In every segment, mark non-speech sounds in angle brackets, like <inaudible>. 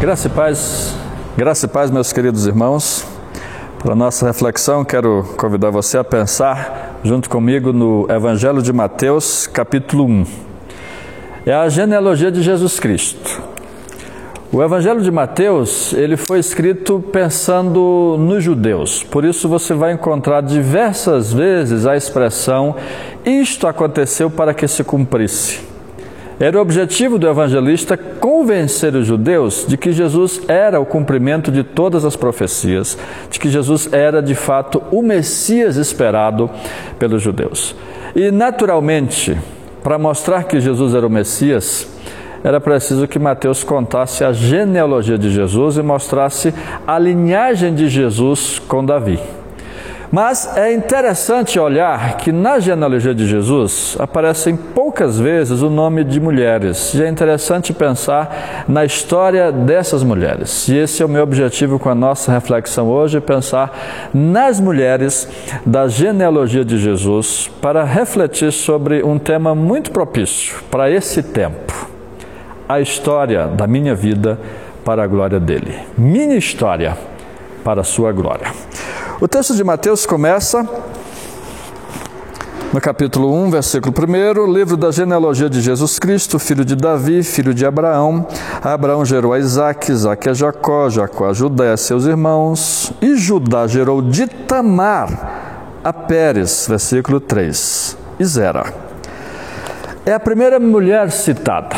Graça e paz, graça e paz, meus queridos irmãos. Para nossa reflexão, quero convidar você a pensar junto comigo no Evangelho de Mateus, capítulo 1. É a genealogia de Jesus Cristo. O Evangelho de Mateus, ele foi escrito pensando nos judeus. Por isso você vai encontrar diversas vezes a expressão isto aconteceu para que se cumprisse. Era o objetivo do evangelista convencer os judeus de que Jesus era o cumprimento de todas as profecias, de que Jesus era de fato o Messias esperado pelos judeus. E naturalmente, para mostrar que Jesus era o Messias, era preciso que Mateus contasse a genealogia de Jesus e mostrasse a linhagem de Jesus com Davi. Mas é interessante olhar que na genealogia de Jesus aparecem poucas vezes o nome de mulheres. E é interessante pensar na história dessas mulheres. E esse é o meu objetivo com a nossa reflexão hoje: pensar nas mulheres da genealogia de Jesus para refletir sobre um tema muito propício para esse tempo. A história da minha vida para a glória dele. Minha história para a sua glória. O texto de Mateus começa no capítulo 1, versículo 1, livro da genealogia de Jesus Cristo, filho de Davi, filho de Abraão. Abraão gerou a Isaac, Isaac a Jacó, Jacó a Judá a seus irmãos. E Judá gerou de Tamar a Pérez, versículo 3, e Zera. É a primeira mulher citada.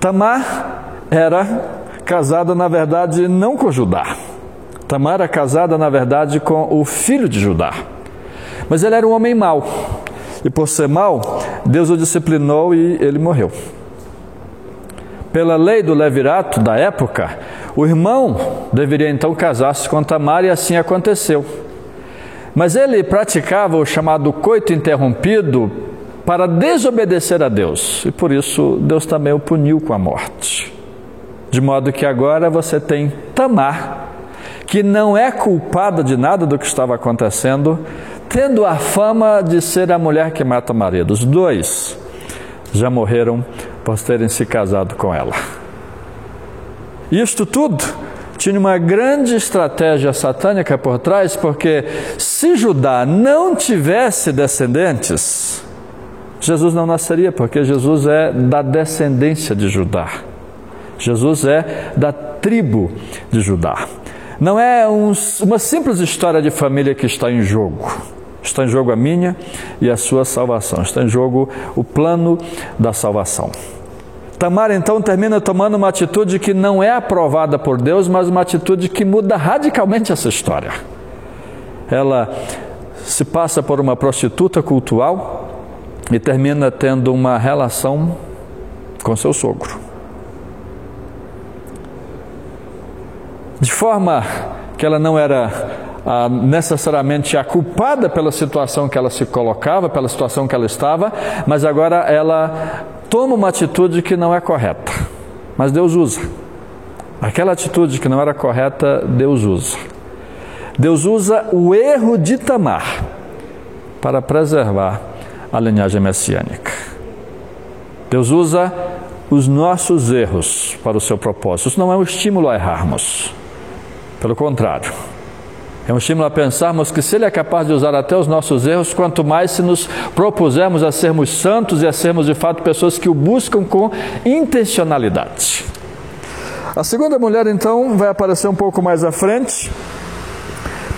Tamar era casada, na verdade, não com Judá Tamar era casada, na verdade, com o filho de Judá. Mas ele era um homem mau. E por ser mau, Deus o disciplinou e ele morreu. Pela lei do levirato da época, o irmão deveria então casar-se com Tamar e assim aconteceu. Mas ele praticava o chamado coito interrompido para desobedecer a Deus, e por isso Deus também o puniu com a morte. De modo que agora você tem Tamar, que não é culpada de nada do que estava acontecendo, tendo a fama de ser a mulher que mata o marido. Os dois já morreram por terem se casado com ela. Isto tudo tinha uma grande estratégia satânica por trás, porque se Judá não tivesse descendentes, Jesus não nasceria, porque Jesus é da descendência de Judá. Jesus é da tribo de Judá. Não é um, uma simples história de família que está em jogo. Está em jogo a minha e a sua salvação. Está em jogo o plano da salvação. Tamar então termina tomando uma atitude que não é aprovada por Deus, mas uma atitude que muda radicalmente essa história. Ela se passa por uma prostituta cultural e termina tendo uma relação com seu sogro. De forma que ela não era ah, necessariamente a culpada pela situação que ela se colocava, pela situação que ela estava, mas agora ela toma uma atitude que não é correta. Mas Deus usa. Aquela atitude que não era correta, Deus usa. Deus usa o erro de Tamar para preservar a linhagem messiânica. Deus usa os nossos erros para o seu propósito. Isso não é um estímulo a errarmos. Pelo contrário, é um estímulo a pensarmos que se Ele é capaz de usar até os nossos erros, quanto mais se nos propusermos a sermos santos e a sermos de fato pessoas que o buscam com intencionalidade. A segunda mulher, então, vai aparecer um pouco mais à frente.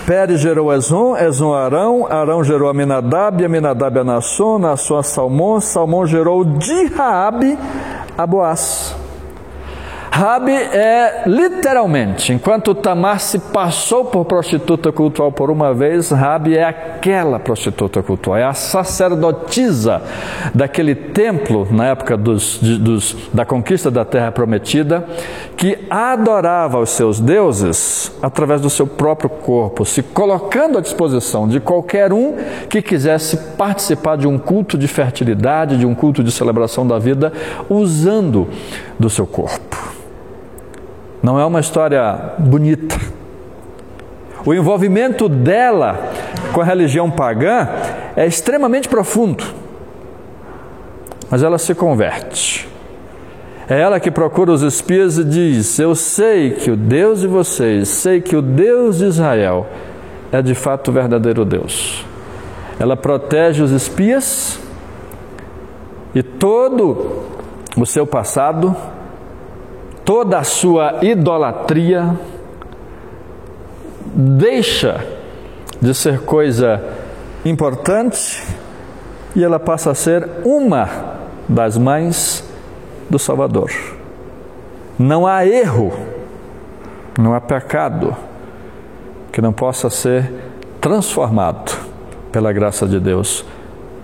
Pérez gerou Ezon, Ezon Arão, Arão gerou Aminadab, Aminadab a Nasson, Nasson a Salmão, Salmão gerou de Raabe a Boaz. Rabi é literalmente, enquanto Tamar se passou por prostituta cultural por uma vez, Rabi é aquela prostituta cultural, é a sacerdotisa daquele templo na época dos, dos, da conquista da terra prometida, que adorava os seus deuses através do seu próprio corpo, se colocando à disposição de qualquer um que quisesse participar de um culto de fertilidade, de um culto de celebração da vida, usando do seu corpo. Não é uma história bonita. O envolvimento dela com a religião pagã é extremamente profundo. Mas ela se converte. É ela que procura os espias e diz: Eu sei que o Deus de vocês, sei que o Deus de Israel é de fato o verdadeiro Deus. Ela protege os espias e todo o seu passado, toda a sua idolatria, deixa de ser coisa importante e ela passa a ser uma das mães do Salvador. Não há erro, não há pecado que não possa ser transformado pela graça de Deus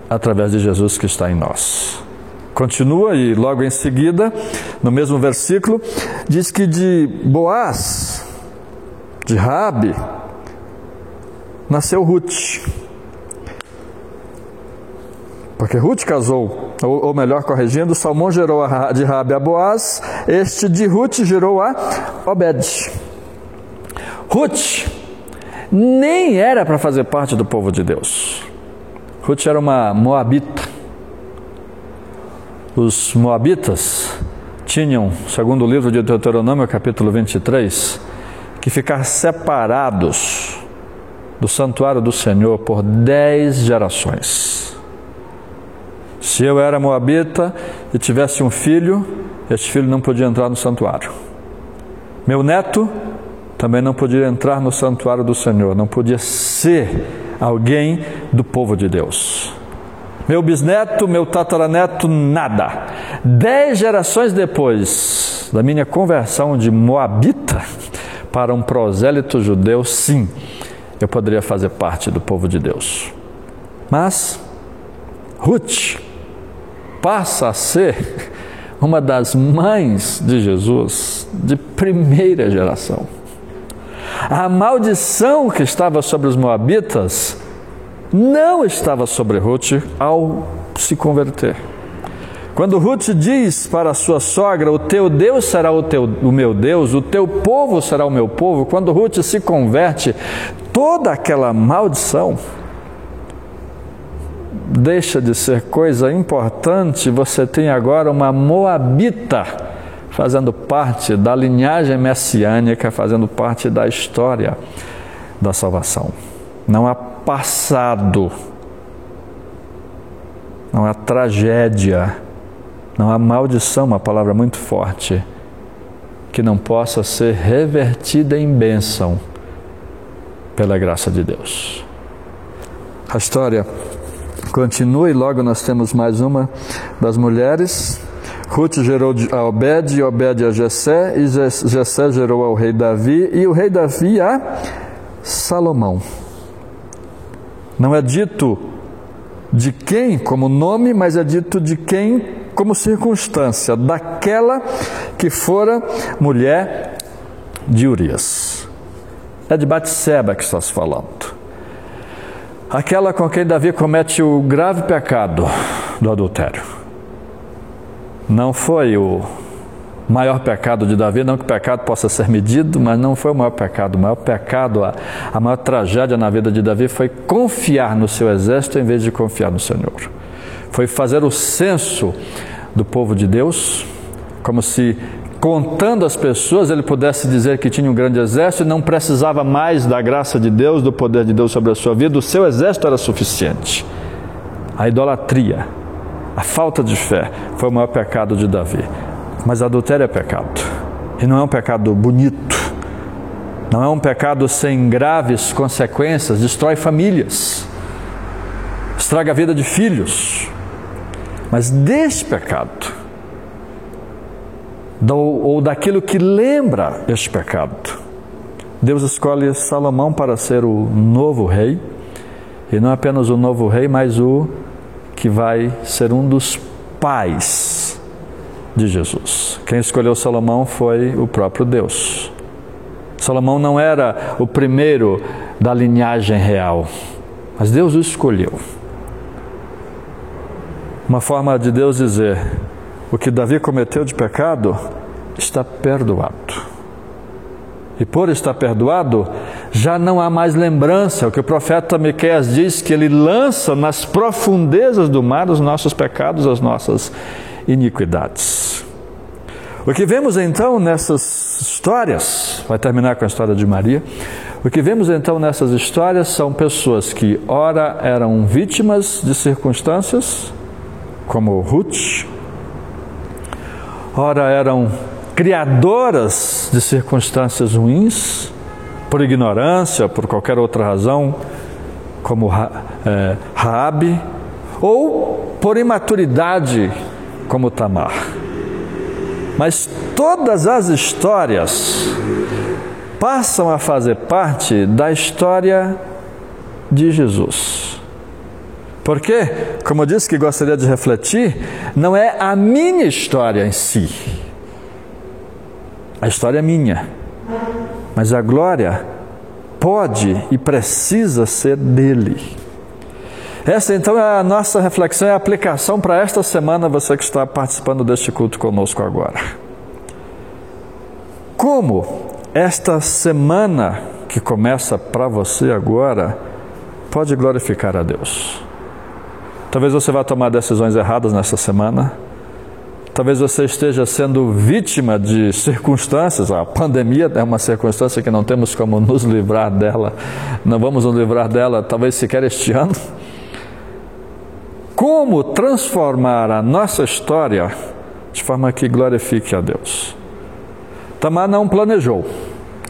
através de Jesus que está em nós. Continua e logo em seguida, no mesmo versículo, diz que de Boaz, de Rabi, nasceu Ruth. Porque Ruth casou, ou, ou melhor, corrigindo, Salmão gerou a, de Rabi a Boaz, este de Ruth gerou a Obed. Ruth nem era para fazer parte do povo de Deus. Ruth era uma moabita. Os moabitas tinham, segundo o livro de Deuteronômio, capítulo 23, que ficar separados do santuário do Senhor por dez gerações. Se eu era moabita e tivesse um filho, este filho não podia entrar no santuário. Meu neto também não podia entrar no santuário do Senhor, não podia ser alguém do povo de Deus. Meu bisneto, meu tataraneto, nada. Dez gerações depois da minha conversão de moabita para um prosélito judeu, sim, eu poderia fazer parte do povo de Deus. Mas Ruth passa a ser uma das mães de Jesus de primeira geração. A maldição que estava sobre os Moabitas não estava sobre Ruth ao se converter. Quando Ruth diz para sua sogra: O teu Deus será o, teu, o meu Deus, o teu povo será o meu povo, quando Ruth se converte, toda aquela maldição deixa de ser coisa importante, você tem agora uma Moabita fazendo parte da linhagem messiânica, fazendo parte da história da salvação. Não há passado, não há tragédia, não há maldição, uma palavra muito forte, que não possa ser revertida em bênção pela graça de Deus. A história continua e logo nós temos mais uma das mulheres. Ruth gerou a Obed, e Obed a Jessé, e Jessé gerou ao rei Davi, e o rei Davi a Salomão. Não é dito de quem como nome, mas é dito de quem como circunstância, daquela que fora mulher de Urias. É de Batseba que estás falando. Aquela com quem Davi comete o grave pecado do adultério. Não foi o maior pecado de Davi, não que o pecado possa ser medido, mas não foi o maior pecado. O maior pecado, a, a maior tragédia na vida de Davi foi confiar no seu exército em vez de confiar no Senhor. Foi fazer o censo do povo de Deus, como se contando as pessoas, ele pudesse dizer que tinha um grande exército e não precisava mais da graça de Deus, do poder de Deus sobre a sua vida, o seu exército era suficiente. A idolatria, a falta de fé foi o maior pecado de Davi. Mas adultério é pecado. E não é um pecado bonito. Não é um pecado sem graves consequências, destrói famílias, estraga a vida de filhos. Mas deste pecado, ou daquilo que lembra este pecado. Deus escolhe Salomão para ser o novo rei, e não apenas o novo rei, mas o que vai ser um dos pais de Jesus. Quem escolheu Salomão foi o próprio Deus. Salomão não era o primeiro da linhagem real, mas Deus o escolheu. Uma forma de Deus dizer: o que Davi cometeu de pecado está perdoado. E por estar perdoado, já não há mais lembrança. O que o profeta Miqueias diz que ele lança nas profundezas do mar os nossos pecados, as nossas iniquidades. O que vemos então nessas histórias, vai terminar com a história de Maria, o que vemos então nessas histórias são pessoas que, ora, eram vítimas de circunstâncias, como Ruth, ora, eram criadoras de circunstâncias ruins, por ignorância, por qualquer outra razão, como é, ou por imaturidade, como Tamar. Mas todas as histórias passam a fazer parte da história de Jesus. Porque, como eu disse que gostaria de refletir, não é a minha história em si. A história é minha. Mas a glória pode e precisa ser dele. Essa então é a nossa reflexão e aplicação para esta semana, você que está participando deste culto conosco agora. Como esta semana que começa para você agora pode glorificar a Deus? Talvez você vá tomar decisões erradas nessa semana. Talvez você esteja sendo vítima de circunstâncias. A pandemia é uma circunstância que não temos como nos livrar dela. Não vamos nos livrar dela, talvez sequer este <laughs> ano como transformar a nossa história de forma que glorifique a Deus. Tamar não planejou,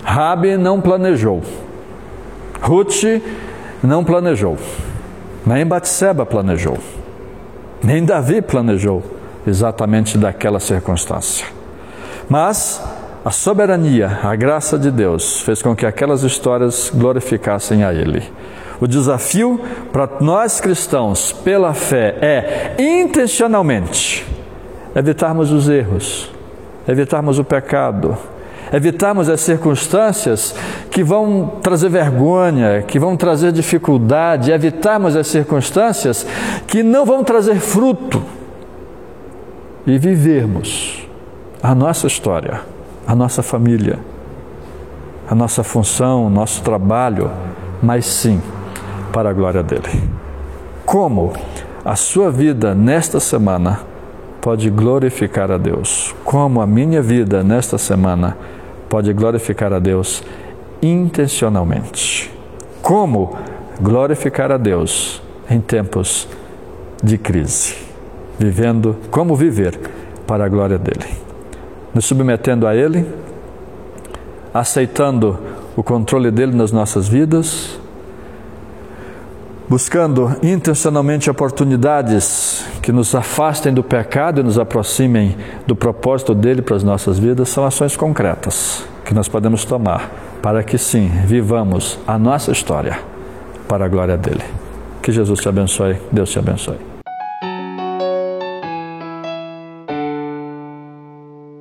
Rabi não planejou, Ruth não planejou, nem Batseba planejou, nem Davi planejou exatamente daquela circunstância. Mas a soberania, a graça de Deus fez com que aquelas histórias glorificassem a Ele. O desafio para nós cristãos, pela fé, é intencionalmente evitarmos os erros, evitarmos o pecado, evitarmos as circunstâncias que vão trazer vergonha, que vão trazer dificuldade, evitarmos as circunstâncias que não vão trazer fruto e vivermos a nossa história, a nossa família, a nossa função, o nosso trabalho, mas sim para a glória dele. Como a sua vida nesta semana pode glorificar a Deus? Como a minha vida nesta semana pode glorificar a Deus intencionalmente? Como glorificar a Deus em tempos de crise? Vivendo, como viver para a glória dele? Nos submetendo a Ele, aceitando o controle dele nas nossas vidas, buscando intencionalmente oportunidades que nos afastem do pecado e nos aproximem do propósito dele para as nossas vidas, são ações concretas que nós podemos tomar para que sim vivamos a nossa história para a glória dele. Que Jesus te abençoe, Deus te abençoe.